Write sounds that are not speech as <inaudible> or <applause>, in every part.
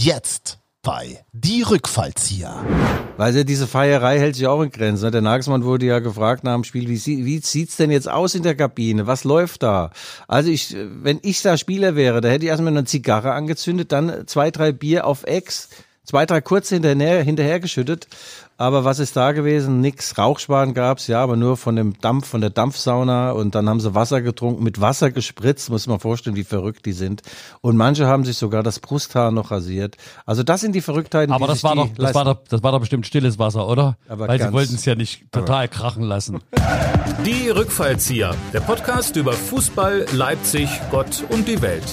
Jetzt bei Die Rückfallzieher. Weil ja, diese Feierei hält sich auch in Grenzen. ne? Der Nagelsmann wurde ja gefragt nach dem Spiel, wie, wie sieht's denn jetzt aus in der Kabine? Was läuft da? Also ich, wenn ich da Spieler wäre, da hätte ich erstmal eine Zigarre angezündet, dann zwei, drei Bier auf Ex, zwei, drei kurze hinterher, hinterhergeschüttet. Aber was ist da gewesen? Nix. Rauchschwaden gab's, ja, aber nur von dem Dampf, von der Dampfsauna. Und dann haben sie Wasser getrunken, mit Wasser gespritzt. Muss man vorstellen, wie verrückt die sind. Und manche haben sich sogar das Brusthaar noch rasiert. Also das sind die Verrücktheiten, Aber die das sich war die doch, das leisten. war doch, das war doch bestimmt stilles Wasser, oder? Aber Weil sie ganz- wollten es ja nicht total krachen lassen. <laughs> Die Rückfallzieher, der Podcast über Fußball, Leipzig, Gott und die Welt.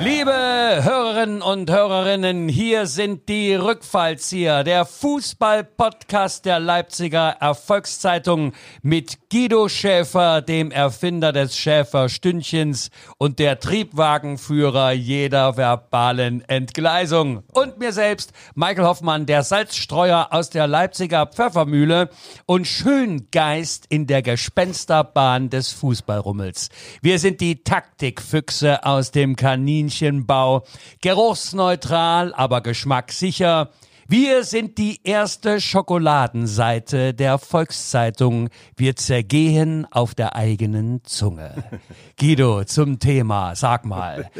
Liebe Hörerinnen und Hörerinnen, hier sind die Rückfallzieher, der Fußball-Podcast der Leipziger Erfolgszeitung mit Guido Schäfer, dem Erfinder des Schäfer-Stündchens und der Triebwagenführer jeder verbalen Entgleisung. Und mir selbst, Michael Hoffmann, der Salzstreuer aus der Leipziger Pfeffermühle und Schöngeist in der Gespensterbahn des Fußballrummels. Wir sind die Taktikfüchse aus dem Kaninchenbau, geruchsneutral, aber geschmackssicher. Wir sind die erste Schokoladenseite der Volkszeitung. Wir zergehen auf der eigenen Zunge. <laughs> Guido, zum Thema, sag mal.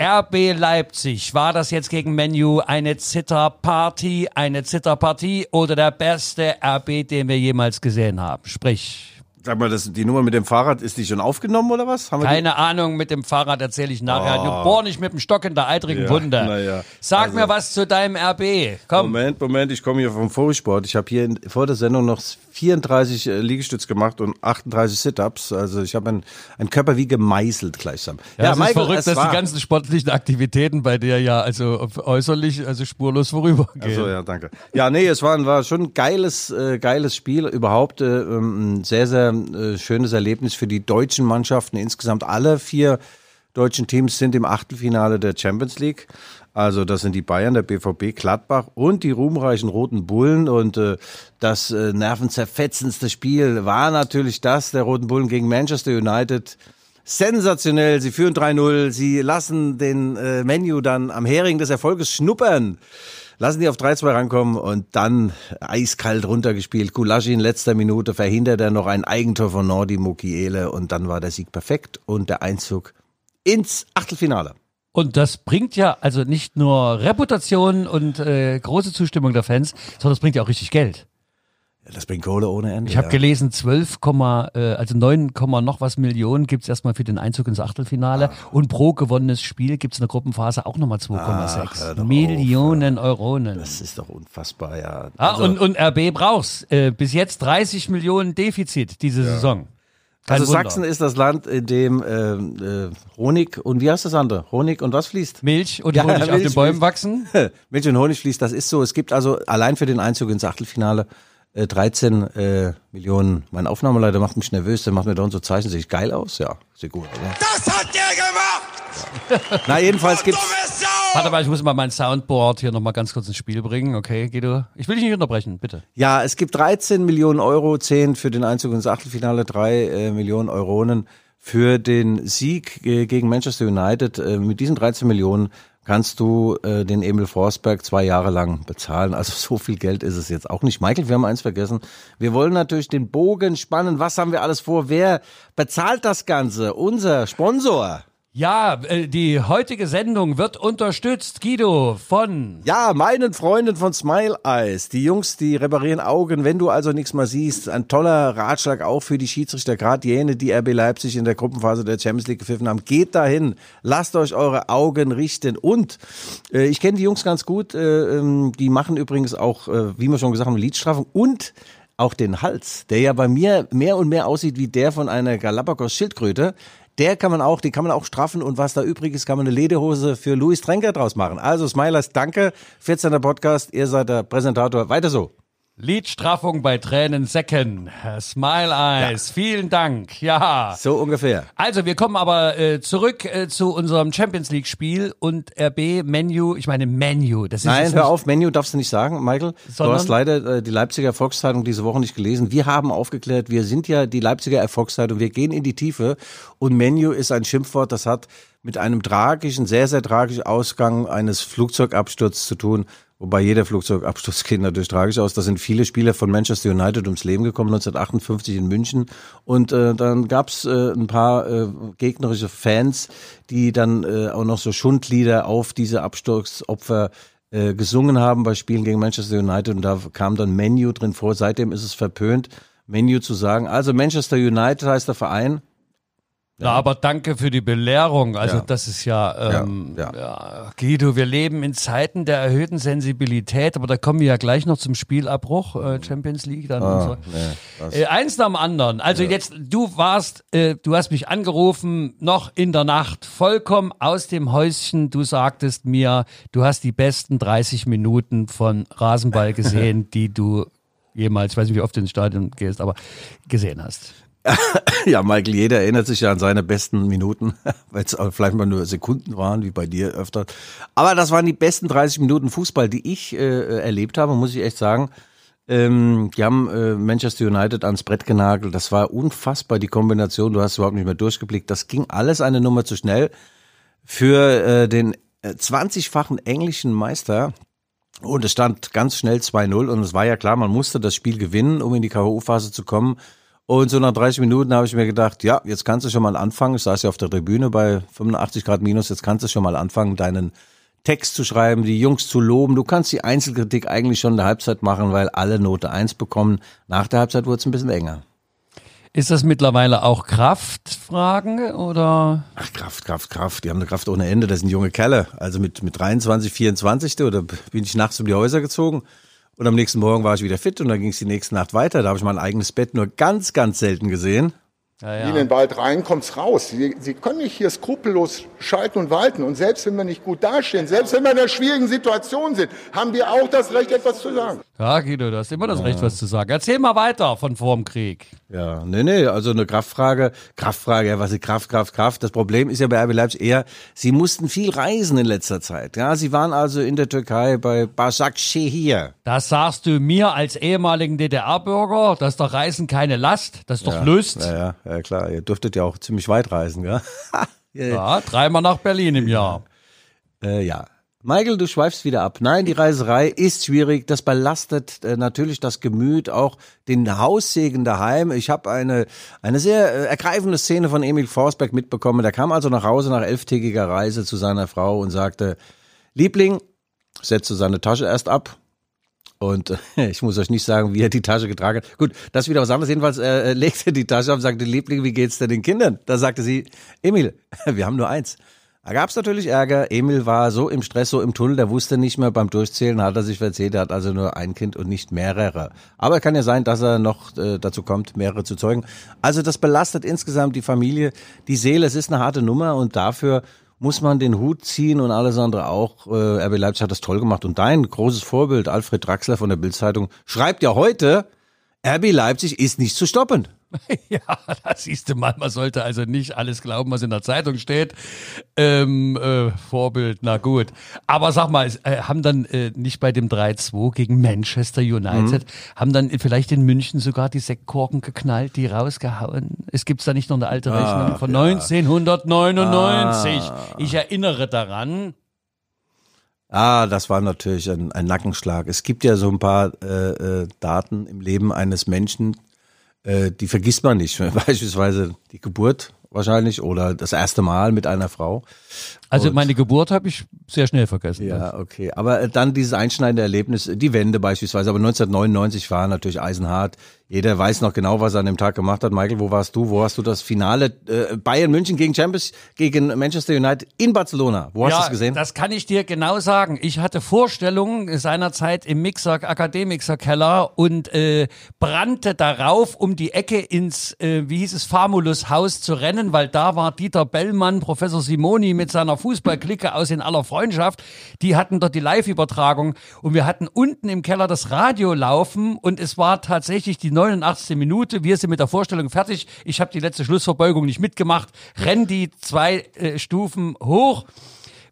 RB Leipzig, war das jetzt gegen Menu eine Zitterparty, eine Zitterpartie oder der beste RB, den wir jemals gesehen haben? Sprich. Sag mal, das, die Nummer mit dem Fahrrad, ist die schon aufgenommen oder was? Keine Ahnung, mit dem Fahrrad erzähle ich nachher. Du bohr nicht mit dem Stock in der eitrigen Ja, Wunde. na ja. Sag Also- mir was zu deinem RB. Komm. Moment, Moment, ich komme hier vom Vorsport. Ich habe hier in, vor der Sendung noch 34 äh, Liegestütz gemacht und 38 Sit-Ups. Also ich habe einen, einen Körper wie gemeißelt gleichsam. Ja, es ist verrückt, es dass war- die ganzen sportlichen Aktivitäten bei dir ja also äußerlich also spurlos vorübergehen. Also ja, danke. Ja, nee, es war, war schon ein geiles, äh, geiles Spiel. Überhaupt äh, ähm, ein sehr, sehr äh, schönes Erlebnis für die deutschen Mannschaften. Insgesamt alle vier deutschen Teams sind im Achtelfinale der Champions League. Also das sind die Bayern, der BVB, Gladbach und die ruhmreichen Roten Bullen. Und äh, das äh, nervenzerfetzendste Spiel war natürlich das der Roten Bullen gegen Manchester United. Sensationell, sie führen 3-0, sie lassen den äh, Menu dann am Hering des Erfolges schnuppern lassen die auf 3-2 rankommen und dann eiskalt runtergespielt. Kulaschi in letzter Minute verhindert er noch ein Eigentor von Nordi Mukiele und dann war der Sieg perfekt und der Einzug ins Achtelfinale. Und das bringt ja also nicht nur Reputation und äh, große Zustimmung der Fans, sondern es bringt ja auch richtig Geld. Das bringt Kohle ohne Ende. Ich habe ja. gelesen, 12, äh, also 9, noch was Millionen gibt's erstmal für den Einzug ins Achtelfinale und pro gewonnenes Spiel gibt's in der Gruppenphase auch nochmal Ach, hör 2,6 doch Millionen Euronen. Das ist doch unfassbar, ja. Ah, Also- und, und RB brauchst äh, bis jetzt 30 Millionen Defizit diese Saison. Kein also Wunder. Sachsen ist das Land, in dem ähm, äh, Honig und wie heißt das andere? Honig und was fließt? Milch und <laughs> Ja, Honig auf Milch, den Bäumen wachsen. <laughs> Milch und Honig fließt, das ist so. Es gibt also allein für den Einzug ins Achtelfinale äh, 13 äh, Millionen. Mein Aufnahmeleiter macht mich nervös, der macht mir da und so Zeichen. Sehe ich geil aus? Ja, sieht gut aus. Das hat der gemacht! Na, jedenfalls gibt's. Warte mal, ich muss mal mein Soundboard hier nochmal ganz kurz ins Spiel bringen. Okay, Guido. Ich will dich nicht unterbrechen, bitte. Ja, es gibt 13 Millionen Euro, 10 für den Einzug ins Achtelfinale, 3 äh, Millionen Euronen für den Sieg äh, gegen Manchester United. Äh, mit diesen 13 Millionen kannst du äh, den Emil Forsberg zwei Jahre lang bezahlen. Also <laughs> so viel Geld ist es jetzt auch nicht. Michael, wir haben eins vergessen. Wir wollen natürlich den Bogen spannen. Was haben wir alles vor? Wer bezahlt das Ganze? Unser Sponsor. Ja, äh, die heutige Sendung wird unterstützt, Guido, von Ja, meinen Freunden von Smile Eyes. Die Jungs, die reparieren Augen, wenn du also nichts mehr siehst. Ein toller Ratschlag auch für die Schiedsrichter, gerade jene, die RB Leipzig in der Gruppenphase der Champions League gepfiffen haben. Geht dahin, lasst euch eure Augen richten. Und äh, ich kenne die Jungs ganz gut. Äh, ähm, die machen übrigens auch, äh, wie wir schon gesagt haben, Lidstraffung und auch den Hals, der ja bei mir mehr und mehr aussieht wie der von einer Galapagos-Schildkröte. Der kann man auch, die kann man auch straffen und was da übrig ist, kann man eine Lederhose für Louis Trenker draus machen. Also Smilers, danke. 14. Podcast, ihr seid der Präsentator. Weiter so. Lidstraffung bei Tränensäcken. Smile Eyes, vielen Dank. Ja. So ungefähr. Also, wir kommen aber äh, zurück äh, zu unserem Champions League Spiel und RB Menu, ich meine Menu, das ist Nein, hör auf, Menu darfst du nicht sagen, Michael. Sondern? Du hast leider äh, die Leipziger Volkszeitung diese Woche nicht gelesen. Wir haben aufgeklärt, wir sind ja die Leipziger Erfolgszeitung, wir gehen in die Tiefe und Menu ist ein Schimpfwort, das hat mit einem tragischen, sehr, sehr tragischen Ausgang eines Flugzeugabsturzes zu tun. Wobei jeder Flugzeugabsturz geht natürlich tragisch aus. Da sind viele Spieler von Manchester United ums Leben gekommen, 1958 in München. Und äh, dann gab's äh, ein paar äh, gegnerische Fans, die dann äh, auch noch so Schundlieder auf diese Absturzopfer äh, gesungen haben bei Spielen gegen Manchester United. Und da kam dann Menu drin vor. Seitdem ist es verpönt, Menu zu sagen. Also Manchester United heißt der Verein. Ja. aber danke für die Belehrung. Also Ja. das ist ja, ähm, Ja, ja. Guido, wir leben in Zeiten der erhöhten Sensibilität, aber da kommen wir ja gleich noch zum Spielabbruch, äh, Champions League. Dann und so. nee, Äh, eins nach dem anderen. Also jetzt, du warst, äh, du hast mich angerufen, noch in der Nacht, vollkommen aus dem Häuschen. Du sagtest mir, du hast die besten 30 Minuten von Rasenball <laughs> gesehen, die du jemals, ich weiß nicht, wie oft du ins Stadion gehst, aber gesehen hast. <laughs> Ja, Michael, jeder erinnert sich ja an seine besten Minuten, <laughs> weil es vielleicht mal nur Sekunden waren, wie bei dir öfter. Aber das waren die besten 30 Minuten Fußball, die ich äh, erlebt habe, muss ich echt sagen. Ähm, die haben äh, Manchester United ans Brett genagelt. Das war unfassbar, die Kombination. Du hast überhaupt nicht mehr durchgeblickt. Das ging alles eine Nummer zu schnell für äh, den äh, 20-fachen englischen Meister. Und es stand ganz schnell 2-0 und es war ja klar, man musste das Spiel gewinnen, um in die K.O.-Phase zu kommen. Und so nach 30 Minuten habe ich mir gedacht, ja, jetzt kannst du schon mal anfangen. Ich saß ja auf der Tribüne bei 85 Grad minus, jetzt kannst du schon mal anfangen, deinen Text zu schreiben, die Jungs zu loben. Du kannst die Einzelkritik eigentlich schon in der Halbzeit machen, weil alle Note 1 bekommen. Nach der Halbzeit wurde es ein bisschen enger. Ist das mittlerweile auch Kraftfragen oder? Ach, Kraft, Kraft, Kraft. Die haben eine Kraft ohne Ende. Das sind junge Kerle. Also mit, mit 23, 24. oder bin ich nachts um die Häuser gezogen. Und am nächsten Morgen war ich wieder fit und dann ging es die nächste Nacht weiter. Da habe ich mein eigenes Bett nur ganz, ganz selten gesehen. Ja, in den Wald rein, kommt's raus. Sie, Sie können nicht hier skrupellos schalten und walten. Und selbst wenn wir nicht gut dastehen, selbst wenn wir in einer schwierigen Situation sind, haben wir auch das Recht, etwas zu sagen. Ja, Guido, du hast immer das Recht, was zu sagen. Erzähl mal weiter von vorm Krieg. Ja, nee, nee, also eine Kraftfrage, Kraftfrage, ja, was ist Kraft, Kraft, Kraft? Das Problem ist ja bei RB Leipzig eher, sie mussten viel reisen in letzter Zeit. Ja, sie waren also in der Türkei bei Başakşehir. Das sagst du mir als ehemaligen DDR-Bürger, dass doch Reisen keine Last, das ist doch. Ja, ja, ja, klar, ihr dürftet ja auch ziemlich weit reisen, gell? <laughs> Ja, dreimal nach Berlin im Jahr. Äh, ja. Michael, du schweifst wieder ab. Nein, die Reiserei ist schwierig. Das belastet äh, natürlich das Gemüt, auch den Haussegen daheim. Ich habe eine, eine sehr äh, ergreifende Szene von Emil Forsberg mitbekommen. Der kam also nach Hause nach elftägiger Reise zu seiner Frau und sagte, Liebling, setzte seine Tasche erst ab. Und äh, <laughs> ich muss euch nicht sagen, wie er die Tasche getragen hat. Gut, das wieder was anderes. Jedenfalls äh, äh, <laughs> legte er die Tasche ab und sagte, Liebling, wie geht's denn den Kindern? Da sagte sie, Emil, <laughs> wir haben nur eins. Da gab's natürlich Ärger. Emil war so im Stress, so im Tunnel, der wusste nicht mehr beim Durchzählen, hat er sich verzählt, er hat also nur ein Kind und nicht mehrere. Aber kann ja sein, dass er noch äh, dazu kommt, mehrere zu zeugen. Also das belastet insgesamt die Familie, die Seele. Es ist eine harte Nummer und dafür muss man den Hut ziehen und alles andere auch. Äh, RB Leipzig hat das toll gemacht. Und dein großes Vorbild, Alfred Draxler von der Bildzeitung, schreibt ja heute, RB Leipzig ist nicht zu stoppen. <laughs> Ja, da siehst du mal, man sollte also nicht alles glauben, was in der Zeitung steht. Ähm, äh, Vorbild, na gut. Aber sag mal, äh, haben dann äh, nicht bei dem 3-2 gegen Manchester United, haben dann vielleicht in München sogar die Sektkorken geknallt, die rausgehauen? Es gibt da nicht noch eine alte Rechnung von 1999. Ich erinnere daran. Ah, das war natürlich ein, ein Nackenschlag. Es gibt ja so ein paar äh, äh, Daten im Leben eines Menschen, äh, die vergisst man nicht. <laughs> Beispielsweise die Geburt wahrscheinlich oder das erste Mal mit einer Frau. Also Und- meine Geburt habe ich sehr schnell vergessen. Ja, okay. Aber äh, dann dieses einschneidende Erlebnis, die Wende beispielsweise. Aber 1999 war natürlich eisenhart. Jeder weiß noch genau, was er an dem Tag gemacht hat. Michael, wo warst du? Wo hast du das Finale äh, Bayern München gegen Champions, gegen Manchester United in Barcelona? Wo hast du es gesehen? Das kann ich dir genau sagen. Ich hatte Vorstellungen seinerzeit im Mixer Akademixer Keller und äh, brannte darauf, um die Ecke ins, äh, wie hieß es, Famulus Haus zu rennen, weil da war Dieter Bellmann, Professor Simoni mit seiner Fußballklicke aus in aller Freundschaft. Die hatten dort die Live-Übertragung und wir hatten unten im Keller das Radio laufen und es war tatsächlich die 89. Minute. Wir sind mit der Vorstellung fertig. Ich habe die letzte Schlussverbeugung nicht mitgemacht. Renn die zwei äh, Stufen hoch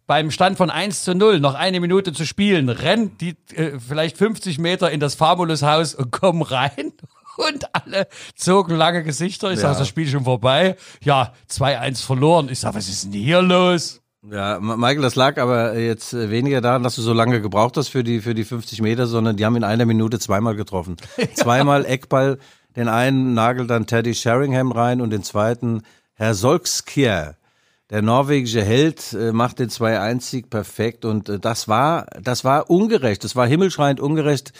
beim Stand von 1 zu 0 noch eine Minute zu spielen, rennt die äh, vielleicht 50 Meter in das Famulus-Haus und komm rein. <laughs> Und alle zogen lange Gesichter. Ich Ja. das Spiel ist schon vorbei. Ja, 2-1 verloren. Ich sag, was ist denn hier los? Ja, Michael, das lag aber jetzt äh, weniger daran, dass du so lange gebraucht hast für die, für die 50 Meter, sondern die haben in einer Minute zweimal getroffen. <laughs> Zweimal Eckball, den einen nagelt dann Teddy Sheringham rein und den zweiten Herr Solskjaer. Der norwegische Held äh, macht den 2-1-Sieg perfekt und äh, das war, das war ungerecht, das war himmelschreiend ungerecht.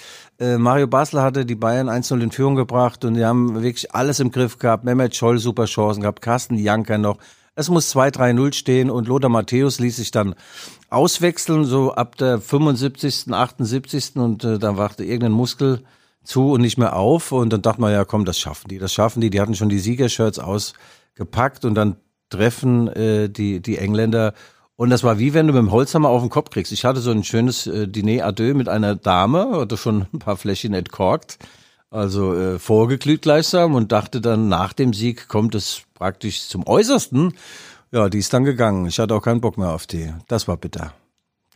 Mario Basler hatte die Bayern 1-0 in Führung gebracht und die haben wirklich alles im Griff gehabt. Mehmet Scholl super Chancen gehabt, Carsten Janker noch. Es muss 2-3-0 stehen und Lothar Matthäus ließ sich dann auswechseln, so ab der 75., 78. und äh, dann wachte irgendein Muskel zu und nicht mehr auf und dann dachte man, ja komm, das schaffen die, das schaffen die. Die hatten schon die Siegershirts ausgepackt und dann treffen äh, die, die Engländer und das war wie wenn du mit dem Holzhammer auf den Kopf kriegst. Ich hatte so ein schönes äh, Diner à deux mit einer Dame, hatte schon ein paar Fläschchen entkorkt, also äh, vorgeglüht gleichsam und dachte dann, nach dem Sieg kommt es praktisch zum Äußersten. Ja, die ist dann gegangen. Ich hatte auch keinen Bock mehr auf die. Das war bitter.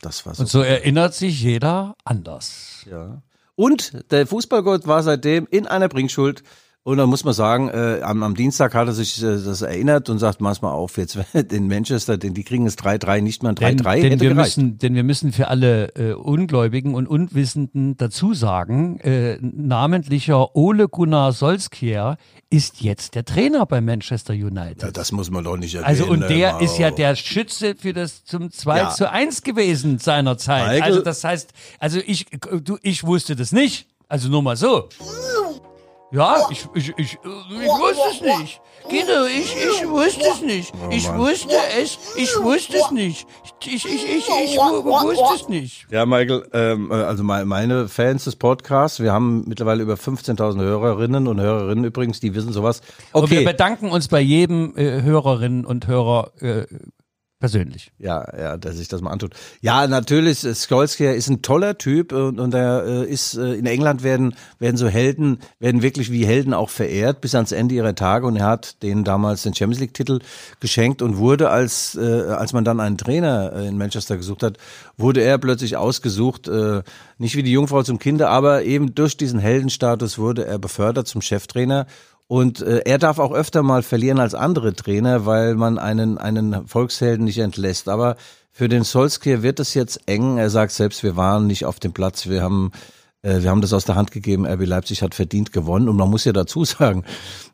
Das war so. Und so erinnert sich jeder anders. Ja. Und der Fußballgott war seitdem in einer Bringschuld. Und da muss man sagen, äh, am, am Dienstag hat er sich äh, das erinnert und sagt, mach's mal auf, jetzt <laughs> in Manchester, denn die kriegen es 3-3, nicht mal ein 3-3, Denn, denn, wir gereicht. müssen, denn wir müssen für alle äh, Ungläubigen und Unwissenden dazu sagen, äh, namentlicher Ole Gunnar Solskjaer ist jetzt der Trainer bei Manchester United. Ja, das muss man doch nicht erwähnen. Also und der Mao. ist ja der Schütze für das zum 2 Ja. zu 1 gewesen seiner Zeit. Michael- Also das heißt, also ich du ich wusste das nicht. Also nur mal so. Ja, ich, ich, ich, ich wusste es nicht. Guido, ich, ich wusste es nicht. Ich wusste es, ich wusste es nicht. Ich, ich, ich, ich, ich wusste es nicht. Ja, Michael, ähm, äh, also me- meine Fans des Podcasts, wir haben mittlerweile über 15.000 Hörerinnen und Hörerinnen übrigens, die wissen sowas. Und wir Okay, bedanken uns bei jedem äh, Hörerinnen und Hörer äh, persönlich. ja, ja, dass sich das mal antut. Ja, natürlich, Skolskjaer ist ein toller Typ und, und er äh, ist, äh, in England werden, werden so Helden, werden wirklich wie Helden auch verehrt bis ans Ende ihrer Tage und er hat denen damals den Champions League Titel geschenkt und wurde als, äh, als man dann einen Trainer in Manchester gesucht hat, wurde er plötzlich ausgesucht, nicht wie die Jungfrau zum Kinder, aber eben durch diesen Heldenstatus wurde er befördert zum Cheftrainer und äh, er darf auch öfter mal verlieren als andere Trainer, weil man einen, einen Volkshelden nicht entlässt. Aber für den Solskjaer wird es jetzt eng. Er sagt selbst, wir waren nicht auf dem Platz, wir haben, äh, wir haben das aus der Hand gegeben. RB Leipzig hat verdient gewonnen. Und man muss ja dazu sagen,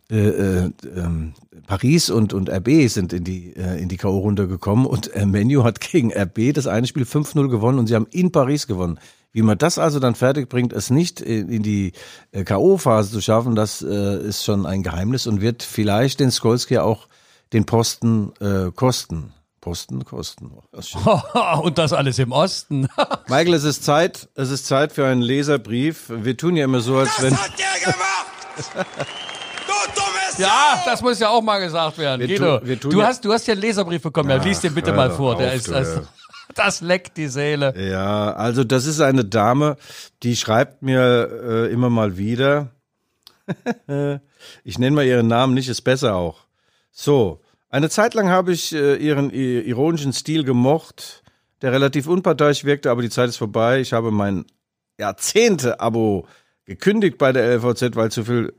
äh, äh, ähm, Paris und, und RB sind in die, äh, in die K.O.-Runde gekommen und äh, Menu hat gegen RB das eine Spiel 5-0 gewonnen und sie haben in Paris gewonnen. Wie man das also dann fertig bringt, es nicht in, die äh, K.O.-Phase zu schaffen, das äh, ist schon ein Geheimnis und wird vielleicht den Skolski auch den Posten äh, kosten. Posten kosten. Das. <laughs> Und das alles im Osten. <laughs> Michael, es ist Zeit, es ist Zeit für einen Leserbrief. Wir tun ja immer so, als Das wenn hat der gemacht! Du dummes Ja, Sau! das muss ja auch mal gesagt werden. Wir Guido, tun- wir tun du, ja- hast, du hast ja einen Leserbrief bekommen. Ja, lies den bitte mal vor. Der auf, ist, du, das, leckt die Seele. Ja, also das ist eine Dame, die schreibt mir äh, immer mal wieder. <laughs> ich nenne mal ihren Namen nicht, ist besser auch. So, eine Zeit lang habe ich äh, ihren ironischen Stil gemocht, der relativ unparteiisch wirkte, aber die Zeit ist vorbei. Ich habe mein Jahrzehnte-Abo gekündigt bei der LVZ, weil zu viel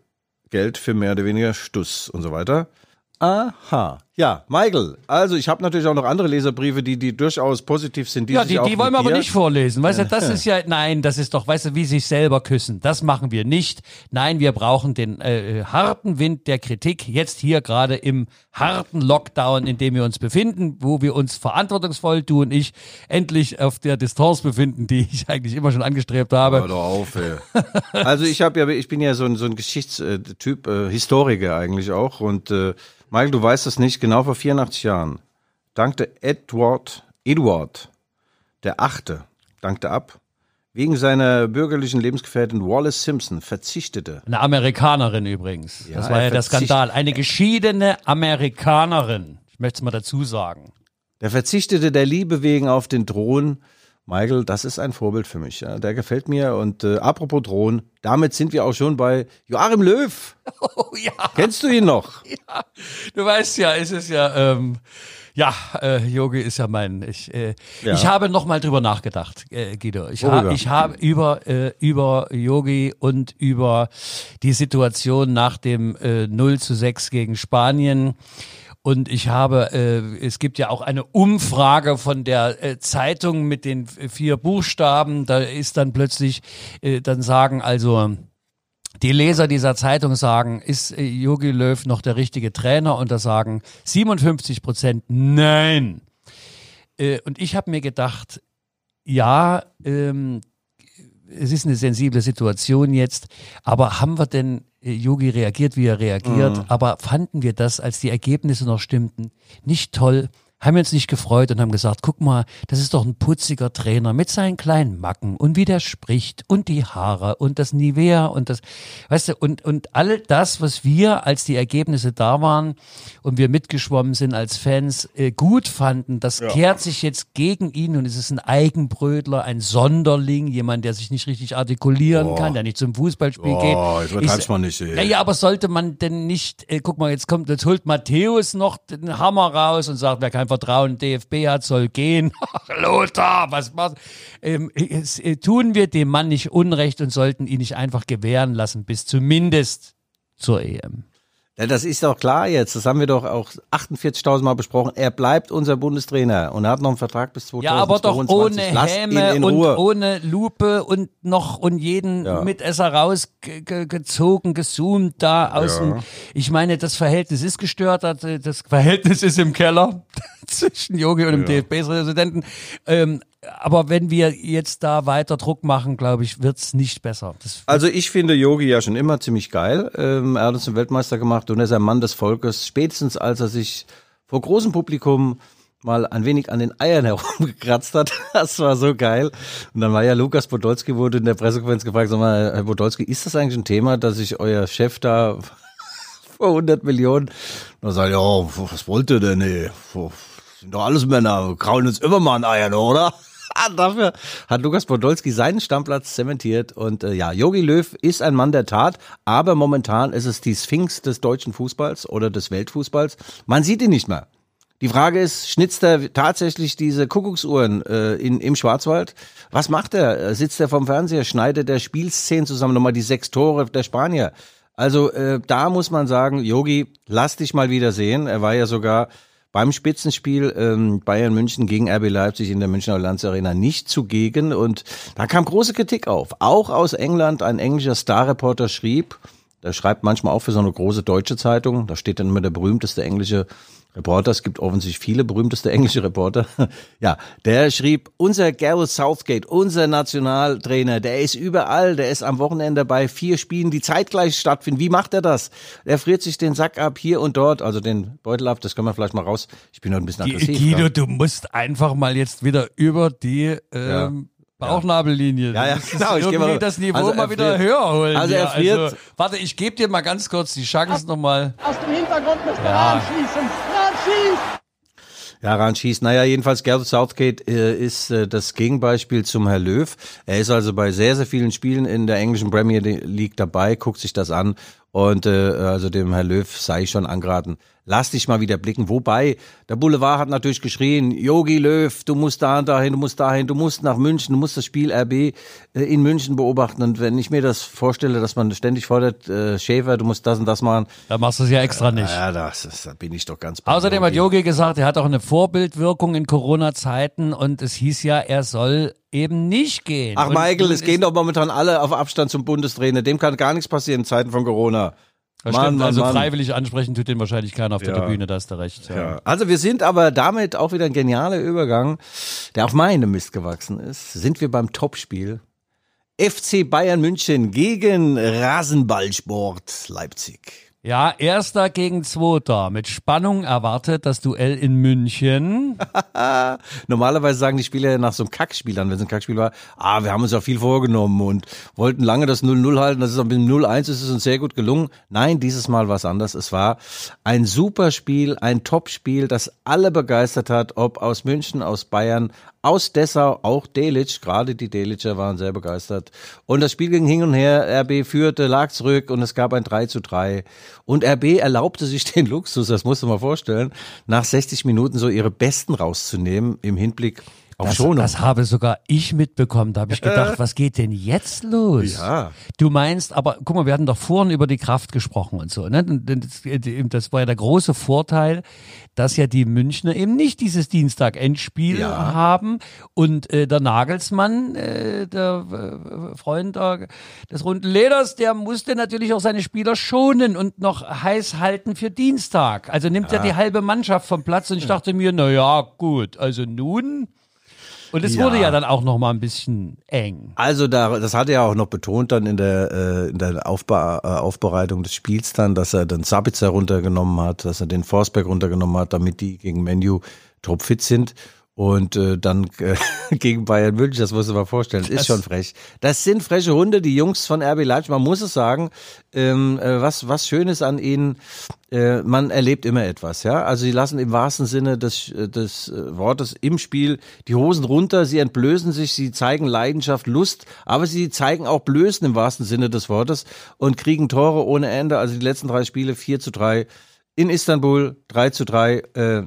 Geld für mehr oder weniger Stuss und so weiter. Aha. Ja, Michael, also ich habe natürlich auch noch andere Leserbriefe, die, die durchaus positiv sind. Die Ja, die, die wollen wir aber nicht vorlesen. Weißt du, das ist ja, nein, das ist doch, weißt du, wie sich selber küssen. Das machen wir nicht. Nein, wir brauchen den äh, harten Wind der Kritik jetzt hier gerade im harten Lockdown, in dem wir uns befinden, wo wir uns verantwortungsvoll, du und ich, endlich auf der Distanz befinden, die ich eigentlich immer schon angestrebt habe. Hör doch auf, ey. Also ich habe ja, ich bin ja so ein, so ein Geschichtstyp, äh, Historiker eigentlich auch. Und äh, Michael, du weißt das nicht, genau vor 84 Jahren dankte Edward, Edward der Achte, dankte ab, wegen seiner bürgerlichen Lebensgefährtin Wallace Simpson verzichtete. Eine Amerikanerin übrigens. Ja, das war er ja der Skandal. Eine geschiedene Amerikanerin. Ich möchte es mal dazu sagen. Der verzichtete der Liebe wegen auf den Thron. Michael, das ist ein Vorbild für mich. Ja. Der gefällt mir. Und äh, apropos Thron, damit sind wir auch schon bei Joachim Löw. <laughs> Oh ja. Kennst du ihn noch? <laughs> Du weißt ja, es ist ja, ähm, Ja, äh, Yogi ist ja mein. Ich, äh, Ja. ich habe noch mal drüber nachgedacht, äh, Guido. Ich, ha, ich habe über äh, über Yogi und über die Situation nach dem äh, 0 zu 6 gegen Spanien. Und ich habe, äh, es gibt ja auch eine Umfrage von der äh, Zeitung mit den vier Buchstaben. Da ist dann plötzlich, äh, dann sagen also die Leser dieser Zeitung sagen, ist äh, Jogi Löw noch der richtige Trainer? Und da sagen 57 Prozent nein. Äh, und ich habe mir gedacht, ja, ähm, es ist eine sensible Situation jetzt, aber haben wir denn Yogi reagiert, wie er reagiert, aber fanden wir das, als die Ergebnisse noch stimmten, nicht toll? Haben wir uns nicht gefreut und haben gesagt, guck mal, das ist doch ein putziger Trainer mit seinen kleinen Macken und wie der spricht und die Haare und das Nivea und das, weißt du, und, und all das, was wir, als die Ergebnisse da waren und wir mitgeschwommen sind als Fans, äh, gut fanden, das kehrt sich jetzt gegen ihn und es ist ein Eigenbrötler, ein Sonderling, jemand, der sich nicht richtig artikulieren kann, der nicht zum Fußballspiel geht. Oh, übertreib's mal nicht, ey. Naja, aber sollte man denn nicht, äh, guck mal, jetzt kommt, jetzt holt Matthäus noch den Hammer raus und sagt, wer kein Vertrauen DFB hat, soll gehen. <laughs> Ach, Lothar, was machst ähm, es, äh, Tun wir dem Mann nicht Unrecht und sollten ihn nicht einfach gewähren lassen, bis zumindest zur EM. Ja, das ist doch klar jetzt. Das haben wir doch auch 48.000 Mal besprochen. Er bleibt unser Bundestrainer und er hat noch einen Vertrag bis 2022. Ja, aber doch ohne Lasst ihn Häme und Ruhe. ohne Lupe und noch und jeden Ja. Mitesser rausgezogen, gezoomt da außen. Ich meine, das Verhältnis ist gestört, das- Verhältnis ist im Keller <laughs> zwischen Yogi und dem DFB-Präsidenten. Ähm, aber wenn wir jetzt da weiter Druck machen, glaube ich, wird's nicht besser. Das, Also ich finde Yogi ja schon immer ziemlich geil. Ähm, er hat uns zum Weltmeister gemacht und er ist ein Mann des Volkes. Spätestens als er sich vor großem Publikum mal ein wenig an den Eiern <laughs> herumgekratzt hat. Das war so geil. Und dann war ja Lukas Podolski, wurde in der Pressekonferenz gefragt, sag mal, Herr Podolski, ist das eigentlich ein Thema, dass sich euer Chef da <laughs> vor 100 Millionen, da sagt er, ja, was wollt ihr denn, ey? Sind doch alles Männer, kraulen uns immer mal an Eiern, oder? Ah, Dafür hat Lukas Podolski seinen Stammplatz zementiert und äh, ja, Jogi Löw ist ein Mann der Tat, aber momentan ist es die Sphinx des deutschen Fußballs oder des Weltfußballs. Man sieht ihn nicht mehr. Die Frage ist, schnitzt er tatsächlich diese Kuckucksuhren äh, in, im Schwarzwald? Was macht er? Äh, Sitzt er vom Fernseher? Schneidet er Spielszenen zusammen? Nochmal die sechs Tore der Spanier. Also äh, da muss man sagen, Yogi, lass dich mal wieder sehen. Er war ja sogar beim Spitzenspiel ähm, Bayern München gegen RB Leipzig in der Münchner Allianz Arena nicht zugegen und da kam große Kritik auf. Auch aus England ein englischer Starreporter schrieb, der schreibt manchmal auch für so eine große deutsche Zeitung, da steht dann immer der berühmteste englische Reporter, es gibt offensichtlich viele berühmteste englische Reporter. <laughs> ja, der schrieb, unser Gareth Southgate, unser Nationaltrainer, der ist überall, der ist am Wochenende bei vier Spielen, die zeitgleich stattfinden. Wie macht er das? Er friert sich den Sack ab hier und dort, also den Beutel ab, das können wir vielleicht mal raus. Ich bin heute ein bisschen aggressiv. Guido, ja. du musst einfach mal jetzt wieder über die ähm, Bauchnabellinie. Ja, ja, Das ist genau, ich mal- das Niveau also mal wieder höher holen. Also er hier. friert. warte, ich gebe dir mal ganz kurz die Chance nochmal. Aus dem Hintergrund müsste Ja. Rahn schießen. Rahn schießt! Ja, ran schießt. Naja, jedenfalls Gareth Southgate äh, ist äh, das Gegenbeispiel zum Herr Löw. Er ist also bei sehr, sehr vielen Spielen in der englischen Premier League dabei, guckt sich das an und äh, also dem Herr Löw sei ich schon angeraten. Lass dich mal wieder blicken. Wobei, der Boulevard hat natürlich geschrien, Yogi Löw, du musst da und dahin, du musst dahin, du musst nach München, du musst das Spiel RB äh, in München beobachten. Und wenn ich mir das vorstelle, dass man ständig fordert, äh, Schäfer, du musst das und das machen, Da machst du es ja extra nicht. ja, das, das da bin ich doch ganz Außerdem hat Yogi gesagt, er hat auch eine Vorbildwirkung in Corona-Zeiten und es hieß ja, er soll eben nicht gehen. Ach, und Michael, es gehen doch momentan alle auf Abstand zum Bundestrainer. Dem kann gar nichts passieren in Zeiten von Corona. Mann, stimmt, Mann, also Mann. freiwillig ansprechen tut den wahrscheinlich keiner auf der Ja. Tribüne, da hast du recht. Ja. Ja. Also wir sind aber damit auch wieder ein genialer Übergang, der auf meine Mist gewachsen ist. Sind wir beim Topspiel. FC Bayern München gegen Rasenballsport Leipzig. Ja, erster gegen zweiter. Mit Spannung erwartet das Duell in München. <laughs> Normalerweise sagen die Spieler nach so einem Kackspiel an, wenn es ein Kackspiel war, ah, wir haben uns ja viel vorgenommen und wollten lange das 0-0 halten. Das ist mit dem 0-1 ist es uns sehr gut gelungen. Nein, dieses Mal war es anders. Es war ein super Spiel, ein Top-Spiel, das alle begeistert hat, ob aus München, aus Bayern, aus Dessau, auch Delitzsch, gerade die Delitscher waren sehr begeistert. Und das Spiel ging hin und her, RB führte, lag zurück und es gab ein 3 zu 3. Und RB erlaubte sich den Luxus, das musst du mal vorstellen, nach 60 Minuten so ihre Besten rauszunehmen im Hinblick auf Das, Schonung. das habe sogar ich mitbekommen. Da habe ich gedacht, was geht denn jetzt los? Ja. Du meinst, aber guck mal, wir hatten doch vorhin über die Kraft gesprochen und so. Ne? Und Das, war ja der große Vorteil, dass ja die Münchner eben nicht dieses Dienstag-Endspiel Ja. haben und äh, der Nagelsmann, äh, der äh, Freund äh, des runden Leders, der musste natürlich auch seine Spieler schonen und noch heiß halten für Dienstag. Also nimmt ja, die halbe Mannschaft vom Platz und ich dachte mir, na ja, gut, also nun. Und es Ja. wurde ja dann auch noch mal ein bisschen eng. Also da, das hat er auch noch betont dann in der, äh, in der Aufbe äh, Aufbereitung des Spiels dann, dass er den Sabitzer runtergenommen hat, dass er den Forsberg runtergenommen hat, damit die gegen Menu topfit sind. Und äh, dann äh, <laughs> gegen Bayern München, das musst du mal vorstellen, ist schon frech. Das sind freche Hunde, die Jungs von RB Leipzig, man muss es sagen. Ähm, äh, was, was Schönes an ihnen, äh, man erlebt immer etwas, ja. Also sie lassen im wahrsten Sinne des, äh, des äh, Wortes im Spiel die Hosen runter, sie entblößen sich, sie zeigen Leidenschaft, Lust, aber sie zeigen auch Blößen im wahrsten Sinne des Wortes und kriegen Tore ohne Ende. Also die letzten drei Spiele 4 zu 3 in Istanbul, 3 zu 3, äh,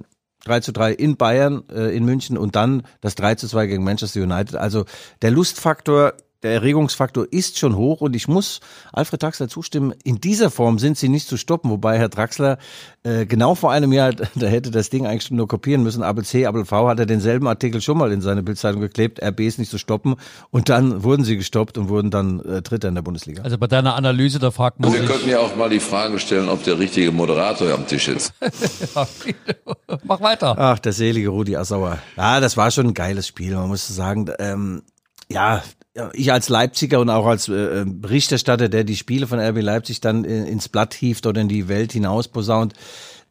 3 zu 3 in Bayern, äh, in München und dann das 3 zu 2 gegen Manchester United. Also der Lustfaktor, der Erregungsfaktor ist schon hoch und ich muss Alfred Draxler zustimmen, in dieser Form sind sie nicht zu stoppen, wobei Herr Draxler äh, genau vor einem Jahr, <laughs> da hätte das Ding eigentlich nur kopieren müssen, Abel C, Abel V, hat er denselben Artikel schon mal in seine Bildzeitung geklebt, RB ist nicht zu stoppen und dann wurden sie gestoppt und wurden dann äh, Dritter in der Bundesliga. Also bei deiner Analyse, da fragt man Wir sich, könnten ja auch mal die Frage stellen, ob der richtige Moderator am Tisch sitzt. <laughs> <laughs> mach weiter. Ach, der selige Rudi Assauer. Ja, das war schon ein geiles Spiel. Man muss sagen, ähm, ja, ich als Leipziger und auch als äh, äh, Berichterstatter, der die Spiele von RB Leipzig dann äh, ins Blatt hieft oder in die Welt hinaus posaunt,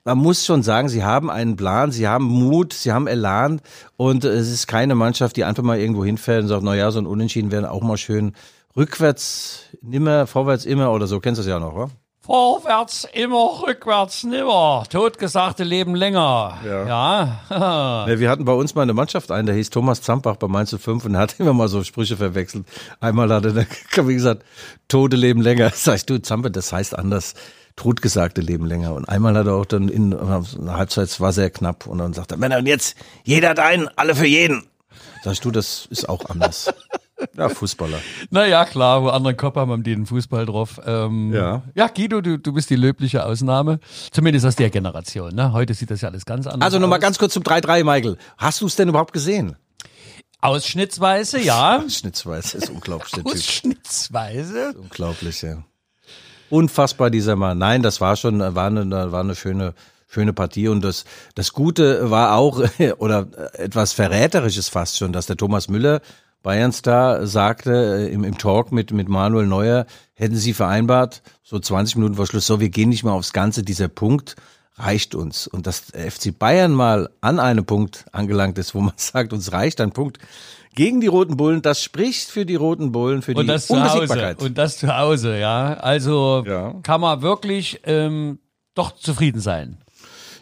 man muss schon sagen, sie haben einen Plan, sie haben Mut, sie haben Elan und äh, es ist keine Mannschaft, die einfach mal irgendwo hinfährt und sagt, na ja, so ein Unentschieden wäre auch mal schön. Rückwärts nimmer, vorwärts immer oder so, kennst du das ja noch, oder? Vorwärts immer, rückwärts nimmer. Totgesagte leben länger. Ja. Ja, <laughs> wir hatten bei uns mal eine Mannschaft einen, der hieß Thomas Zampach bei Mainz 05 und der hat <laughs> immer mal so Sprüche verwechselt. Einmal hat er <laughs> wie gesagt, Tote leben länger. Sagst du, Zampe, das heißt anders. Totgesagte leben länger. Und einmal hat er auch dann in einer Halbzeit, es war sehr knapp, und dann sagt er, Männer, und jetzt jeder dein, alle für jeden. Sagst du, das ist auch anders. Ja, Fußballer. <laughs> Naja, klar, wo andere Kopf haben, haben die den Fußball drauf. Ähm, Ja. Ja, Guido, du, du bist die löbliche Ausnahme. Zumindest aus der Generation. Ne? Heute sieht das ja alles ganz anders Also aus. nochmal ganz kurz zum 3-3, Michael. Hast du es denn überhaupt gesehen? Ausschnittsweise, ja. <laughs> Schnitzweise ist unglaublich, der. Ausschnittsweise. Unglaublich, ja. Unfassbar dieser Mann. Nein, das war schon, war eine, war eine schöne, schöne Partie. Und das, das Gute war auch, <laughs> oder etwas Verräterisches fast schon, dass der Thomas Müller, Bayernstar, sagte äh, im, im Talk mit, mit Manuel Neuer, hätten sie vereinbart, so 20 Minuten vor Schluss, so, wir gehen nicht mehr aufs Ganze, dieser Punkt reicht uns. Und dass FC Bayern mal an einem Punkt angelangt ist, wo man <laughs> sagt, uns reicht ein Punkt gegen die Roten Bullen, das spricht für die Roten Bullen, für Und die das. Unbesiegbarkeit. Und das zu Hause, ja. Also Ja. kann man wirklich ähm, doch zufrieden sein.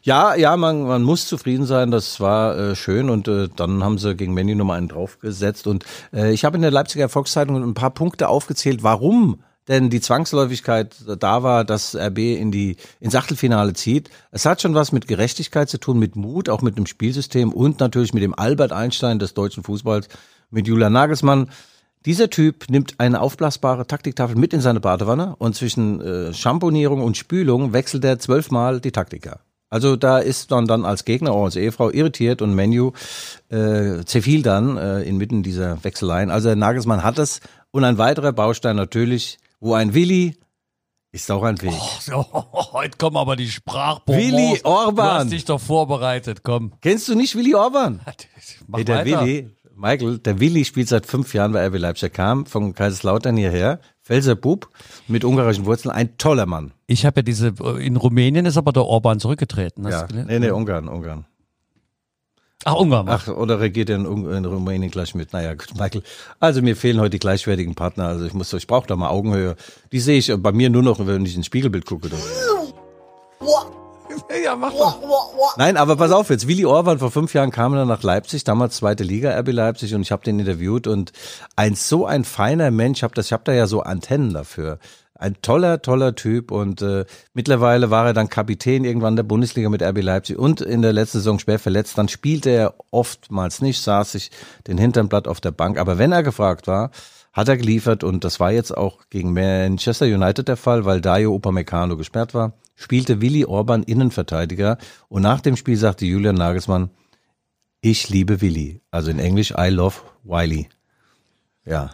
Ja, ja, man, man muss zufrieden sein. Das war äh, schön und äh, dann haben sie gegen Manny nochmal einen draufgesetzt. Und äh, ich habe in der Leipziger Volkszeitung ein paar Punkte aufgezählt, warum denn die Zwangsläufigkeit da war, dass RB in die ins Achtelfinale zieht. Es hat schon was mit Gerechtigkeit zu tun, mit Mut, auch mit einem Spielsystem und natürlich mit dem Albert Einstein des deutschen Fußballs, mit Julian Nagelsmann. Dieser Typ nimmt eine aufblasbare Taktiktafel mit in seine Badewanne und zwischen äh, Champonierung und Spülung wechselt er zwölfmal die Taktiker. Also da ist man dann als Gegner, auch als Ehefrau irritiert und Menu äh, zerfiel dann äh, inmitten dieser Wechseleien. Also Nagelsmann hat es und ein weiterer Baustein natürlich, wo ein Willi ist auch ein Weg. So, <laughs> heute kommen aber die Sprachbonbons. Willi Du Orban. hast dich doch vorbereitet, komm. Kennst du nicht Willi Orban? <laughs> Hey, der weiter. Willi, Michael, der Willi spielt seit fünf Jahren bei RB Leipzig. Er kam von Kaiserslautern hierher, Pfälzer Bub mit ungarischen Wurzeln, ein toller Mann. Ich habe ja diese, in Rumänien ist aber der Orban zurückgetreten. Hast Ja, du nee, nee, Ungarn, Ungarn. Ach, Ungarn. Ach, oder regiert er in, in Rumänien gleich mit? Naja, gut, Michael. Also mir fehlen heute die gleichwertigen Partner. Also ich muss, ich brauche da mal Augenhöhe. Die sehe ich bei mir nur noch, wenn ich ins Spiegelbild gucke. Ja, mach doch. Nein, aber pass auf jetzt. Willi Orban vor fünf Jahren kam er nach Leipzig, damals zweite Liga, RB Leipzig, und ich habe den interviewt und ein so ein feiner Mensch, hab das, ich habe da ja so Antennen dafür. Ein toller, toller Typ und äh, mittlerweile war er dann Kapitän irgendwann der Bundesliga mit RB Leipzig und in der letzten Saison schwer verletzt. Dann spielte er oftmals nicht, saß sich den Hintern Blatt auf der Bank. Aber wenn er gefragt war, hat er geliefert und das war jetzt auch gegen Manchester United der Fall, weil Dayo Upamecano gesperrt war. Spielte Willi Orban Innenverteidiger und nach dem Spiel sagte Julian Nagelsmann, ich liebe Willi. Also in Englisch, I love Wiley. Ja.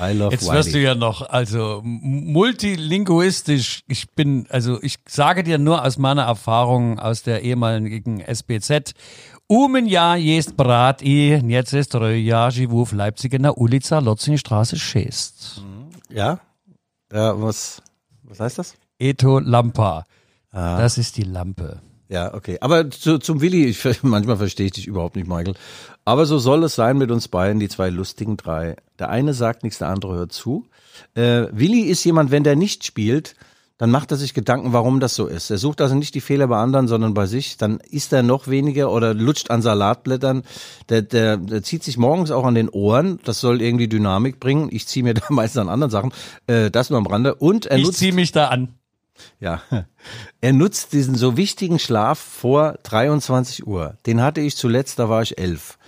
I love Jetzt Wiley. wirst du ja noch, also multilinguistisch, ich bin, also ich sage dir nur aus meiner Erfahrung aus der ehemaligen SBZ, Umenja jest brat i jetzt ist Röja Живу в Leipzig na ulica Lotzingstraße 6. Ja? Ja, was, was heißt das? Eto Lampa. Ah. Das ist die Lampe. Ja, okay. Aber zu, zum Willi, ich, <laughs> manchmal verstehe ich dich überhaupt nicht, Michael. Aber so soll es sein mit uns beiden, die zwei lustigen drei. Der eine sagt nichts, der andere hört zu. Äh, Willi ist jemand, wenn der nicht spielt, dann macht er sich Gedanken, warum das so ist. Er sucht also nicht die Fehler bei anderen, sondern bei sich. Dann isst er noch weniger oder lutscht an Salatblättern. Der, der, der zieht sich morgens auch an den Ohren. Das soll irgendwie Dynamik bringen. Ich ziehe mir <laughs> da meistens an anderen Sachen. Äh, das nur am Rande. Und er Ich nutzt ziehe mich da an. ja, <laughs> er nutzt diesen so wichtigen Schlaf vor 23 Uhr. Den hatte ich zuletzt, da war ich elf.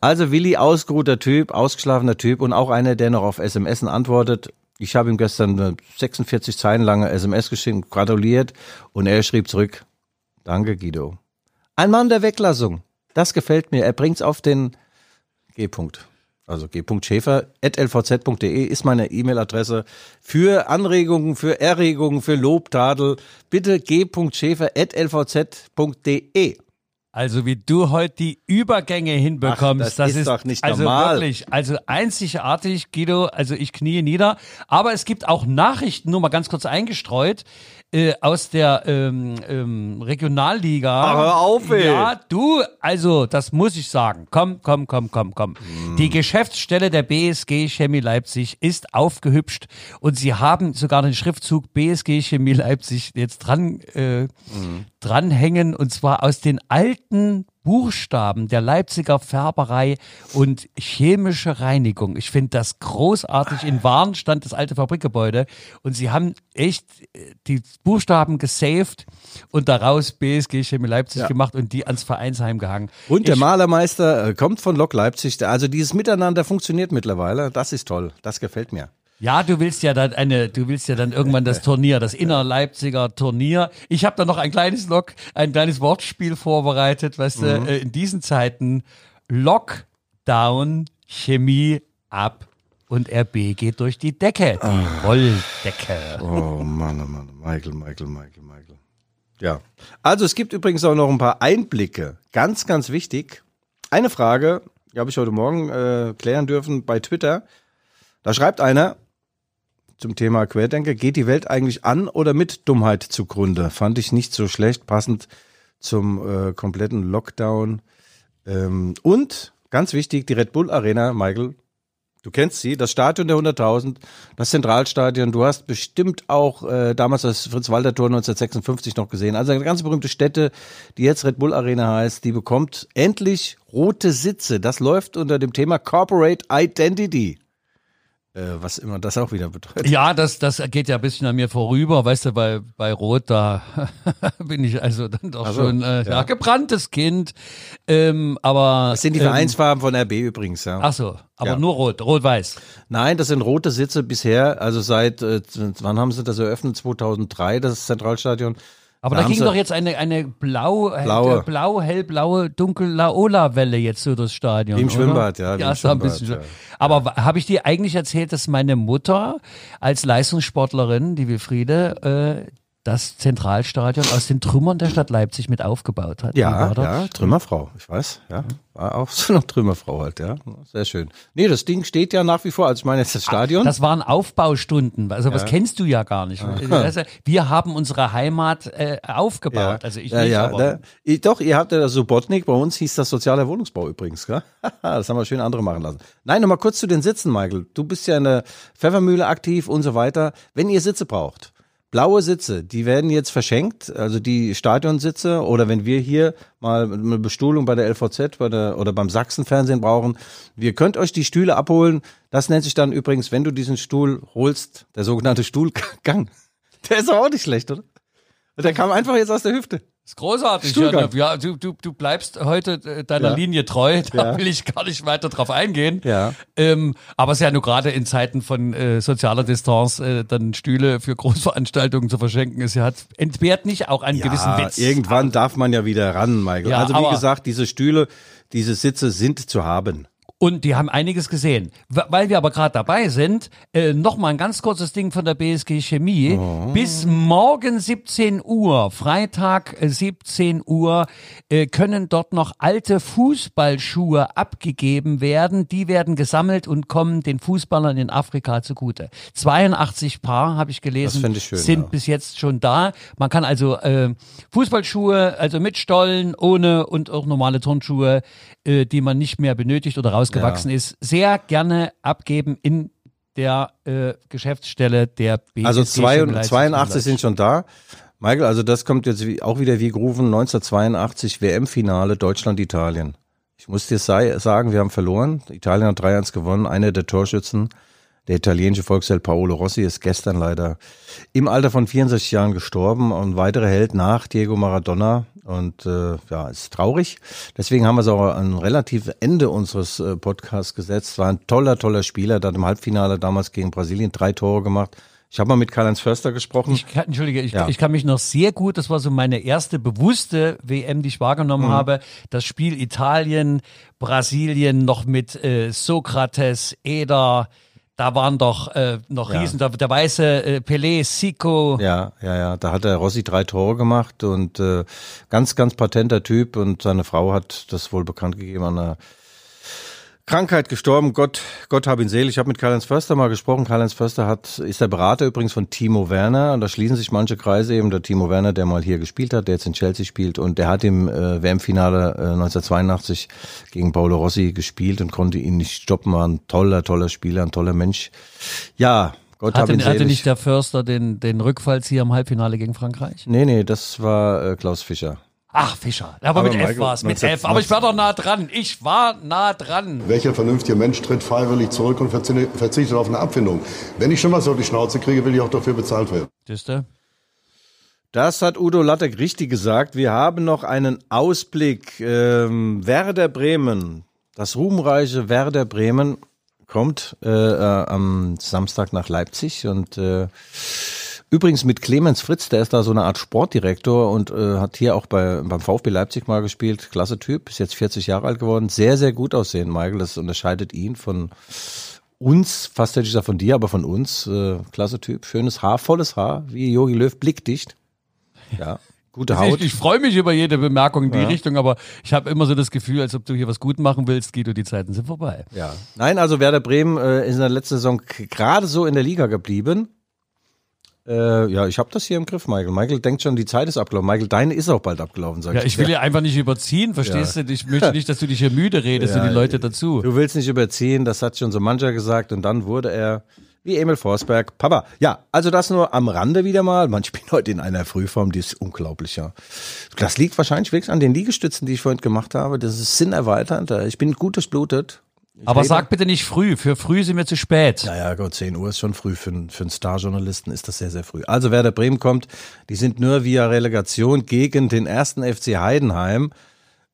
Also Willi, ausgeruhter Typ, ausgeschlafener Typ und auch einer, der noch auf SMS antwortet. Ich habe ihm gestern eine 46 Zeilen lange SMS geschickt, gratuliert und er schrieb zurück, danke Guido. Ein Mann der Weglassung, das gefällt mir, er bringt's auf den G-Punkt. Also g.schäfer.lvz.de ist meine E-Mail-Adresse für Anregungen, für Erregungen, für Lob, Tadel. Bitte g.schäfer.lvz.de. Also wie du heute die Übergänge hinbekommst, Ach, das ist doch nicht also normal. wirklich, also einzigartig, Guido. Also ich knie nieder. Aber es gibt auch Nachrichten, nur mal ganz kurz eingestreut, äh, aus der ähm, ähm, Regionalliga. Aber hör auf, ey. Ja, du, also das muss ich sagen. Komm, komm, komm, komm, komm. Hm. Die Geschäftsstelle der BSG Chemie Leipzig ist aufgehübscht und sie haben sogar den Schriftzug BSG Chemie Leipzig jetzt dran äh, dranhängen und zwar aus den alten Buchstaben der Leipziger Färberei und chemische Reinigung. Ich finde das großartig. In Warn stand das alte Fabrikgebäude und sie haben echt äh, die Buchstaben gesaved und daraus BSG Chemie Leipzig Ja. gemacht und die ans Vereinsheim gehangen. Und der Ich- Malermeister äh, kommt von Lok Leipzig. Also dieses Miteinander funktioniert mittlerweile. Das ist toll. Das gefällt mir. Ja, du willst ja dann eine, du willst ja dann irgendwann das Turnier, das Inner-Leipziger Turnier. Ich habe da noch ein kleines Log, ein kleines Wortspiel vorbereitet, weißt du, Mhm. äh, in diesen Zeiten Lockdown, Chemie ab und RB geht durch die Decke, die Rolldecke. Oh Mann, oh Mann. Michael, Michael, Michael, Michael. Ja. Also es gibt übrigens auch noch ein paar Einblicke. Ganz, ganz wichtig. Eine Frage, die habe ich heute Morgen äh, klären dürfen bei Twitter. Da schreibt einer zum Thema Querdenker, geht die Welt eigentlich an oder mit Dummheit zugrunde? Fand ich nicht so schlecht, passend zum äh, kompletten Lockdown. Ähm, und ganz wichtig, die Red Bull Arena, Michael, Du kennst sie, das Stadion der 100.000, das Zentralstadion. Du hast bestimmt auch äh, damals das Fritz-Walter-Tor 1956 noch gesehen. Also eine ganz berühmte Stätte, die jetzt Red Bull Arena heißt, die bekommt endlich rote Sitze. Das läuft unter dem Thema Corporate Identity. Äh, was immer das auch wieder bedeutet. Ja, das, das geht ja ein bisschen an mir vorüber, weißt du, bei, bei Rot, da <laughs> bin ich also dann doch Ach so, schon äh, ja. ja. gebranntes Kind. Ähm, aber Das sind die ähm, Vereinsfarben von RB übrigens, ja. Ach so, aber Ja. nur rot, rot-weiß. Nein, das sind rote Sitze bisher, also seit, äh, wann haben sie das eröffnet? 2003, das Zentralstadion. Aber Da da, ging doch jetzt eine, eine blau, Blaue. äh, blau, hellblaue, dunkel Laola-Welle jetzt so durchs Stadion. Im oder? Schwimmbad, ja, Ja, im es war ein bisschen. ja. Aber habe ich dir eigentlich erzählt, dass meine Mutter als Leistungssportlerin, die Wilfriede, äh, das Zentralstadion aus den Trümmern der Stadt Leipzig mit aufgebaut hat? Ja, ja, Trümmerfrau, ich weiß, ja. War auch so eine Trümmerfrau halt, ja. Sehr schön. Nee, das Ding steht ja nach wie vor, also ich meine jetzt das Stadion. Das waren Aufbaustunden. Also was kennst du ja gar nicht. Also, wir haben unsere Heimat äh, aufgebaut. Also ich ja, nicht, ja? Ich- Doch, ihr habt ja das Subotnik, bei uns hieß das sozialer Wohnungsbau übrigens, gell? <laughs> das haben wir schön andere machen lassen. Nein, nochmal kurz zu den Sitzen, Michael. Du bist ja in der Pfeffermühle aktiv und so weiter. Wenn ihr Sitze braucht, Blaue Sitze, die werden jetzt verschenkt, also die Stadionsitze oder wenn wir hier mal eine Bestuhlung bei der LVZ bei der, oder beim Sachsenfernsehen brauchen, wir könnt euch die Stühle abholen. Das nennt sich dann übrigens, wenn du diesen Stuhl holst, der sogenannte Stuhlgang. <laughs> Der ist auch nicht schlecht, oder? Der kam einfach jetzt aus der Hüfte. Ist großartig. Stuhlgang. Ja, ja du, du, du bleibst heute äh, deiner Ja. Linie treu. Da Ja. will ich gar nicht weiter drauf eingehen. Ja. Ähm, aber es ist ja nur gerade in Zeiten von äh, sozialer Distanz äh, dann Stühle für Großveranstaltungen zu verschenken, ist ja hat entbehrt nicht auch einen gewissen Witz. irgendwann darf man ja wieder ran, Michael. Ja, also wie gesagt, diese Stühle, diese Sitze sind zu haben. Und die haben einiges gesehen. Weil wir aber gerade dabei sind, äh, noch mal ein ganz kurzes Ding von der BSG Chemie. Oh. Bis morgen 17 Uhr, Freitag äh, 17 Uhr, äh, können dort noch alte Fußballschuhe abgegeben werden. Die werden gesammelt und kommen den Fußballern in Afrika zugute. 82 Paar, habe ich gelesen, ich schön, sind ja. bis jetzt schon da. Man kann also äh, Fußballschuhe, also mit Stollen, ohne und auch normale Turnschuhe, äh, die man nicht mehr benötigt oder rausgewachsen ist, sehr gerne abgeben in der äh, Geschäftsstelle der BSG. Also zwei, Chemie Leipzig 82 sind schon da. Michael, also das kommt jetzt wie, auch wieder wie gerufen, 1982 WM-Finale Deutschland-Italien. Ich muss dir sagen, wir haben verloren. Italien hat 3-1 gewonnen. Einer der Torschützen, der italienische Volksheld Paolo Rossi, ist gestern leider im Alter von 64 Jahren gestorben. Und weitere Held nach Diego Maradona. Und äh, ja, ist traurig. Deswegen haben wir es auch an relativ Ende unseres äh, Podcasts gesetzt. War ein toller, toller Spieler. Der hat im Halbfinale damals gegen Brasilien drei Tore gemacht. Ich habe mal mit Karl-Heinz Förster gesprochen. Ich kann, Entschuldige, ich, Ja. ich kann mich noch sehr gut, das war so meine erste bewusste WM, die ich wahrgenommen Mhm. habe, das Spiel Italien, Brasilien noch mit äh, Sokrates, Eder, da waren doch äh, noch Ja. Riesen, der, der weiße äh, Pelé, Sico, Ja, ja, ja. Da hat der Rossi drei Tore gemacht und äh, ganz, ganz patenter Typ und seine Frau hat das wohl bekannt gegeben an einer Krankheit gestorben. Gott, Gott hab ihn selig. Ich habe mit Karl-Heinz Förster mal gesprochen. Karl-Heinz Förster hat, ist der Berater übrigens von Timo Werner und da schließen sich manche Kreise eben. Der Timo Werner, der mal hier gespielt hat, der jetzt in Chelsea spielt und der hat im äh, WM-Finale äh, 1982 gegen Paolo Rossi gespielt und konnte ihn nicht stoppen. War ein toller, toller Spieler, ein toller Mensch. Ja, Gott hab ihn hatte, nicht der Förster den, den Rückfallzieher im Halbfinale gegen Frankreich? Nee, nee, das war äh, Klaus Fischer. Ach, Fischer. Aber, Aber mit F Michael, war es, mit 19 F. Aber ich war doch nah dran. Ich war nah dran. Welcher vernünftige Mensch tritt freiwillig zurück und verzi- verzichtet auf eine Abfindung? Wenn ich schon was auf die Schnauze kriege, will ich auch dafür bezahlt werden. Siehste? Das hat Udo Lattek richtig gesagt. Wir haben noch einen Ausblick. Ähm, Werder Bremen, das ruhmreiche Werder Bremen kommt äh, äh, am Samstag nach Leipzig und äh, übrigens mit Clemens Fritz, der ist da so eine Art Sportdirektor und äh, hat hier auch bei, beim VfB Leipzig mal gespielt. Klasse Typ, ist jetzt 40 Jahre alt geworden. Sehr, sehr gut aussehen, Michael. Das unterscheidet ihn von uns, fast hätte ich gesagt von dir, aber von uns. Äh, klasse Typ, schönes Haar, volles Haar, wie Jogi Löw, blickdicht. Ja, gute Haut. Ich, ich freue mich über jede Bemerkung in die Richtung, aber ich habe immer so das Gefühl, als ob du hier was gut machen willst, Guido, die Zeiten sind vorbei. Ja. Nein, also Werder Bremen äh, ist in der letzten Saison gerade so in der Liga geblieben. Äh, ja, ich habe das hier im Griff, Michael. Michael denkt schon, die Zeit ist abgelaufen. Michael, deine ist auch bald abgelaufen, sag Ja, ich will ja einfach nicht überziehen, verstehst du? Ich möchte nicht, dass du dich hier müde redest und die Leute dazu. Du willst nicht überziehen, das hat schon so mancher gesagt und dann wurde er wie Emil Forsberg. Papa, ja, also das nur am Rande wieder mal. Man spielt heute in einer Frühform, die ist unglaublich, ja. Das liegt wahrscheinlich wirklich an den Liegestützen, die ich vorhin gemacht habe. Das ist sinnerweiternd. Ich bin gut durchblutet. Ich Aber sag bitte nicht früh. Für früh sind wir zu spät. Naja, gut, 10 Uhr ist schon früh. Für, einen- für einen Starjournalisten ist das sehr, sehr früh. Also Werder Bremen kommt, die sind nur via Relegation gegen den ersten FC Heidenheim.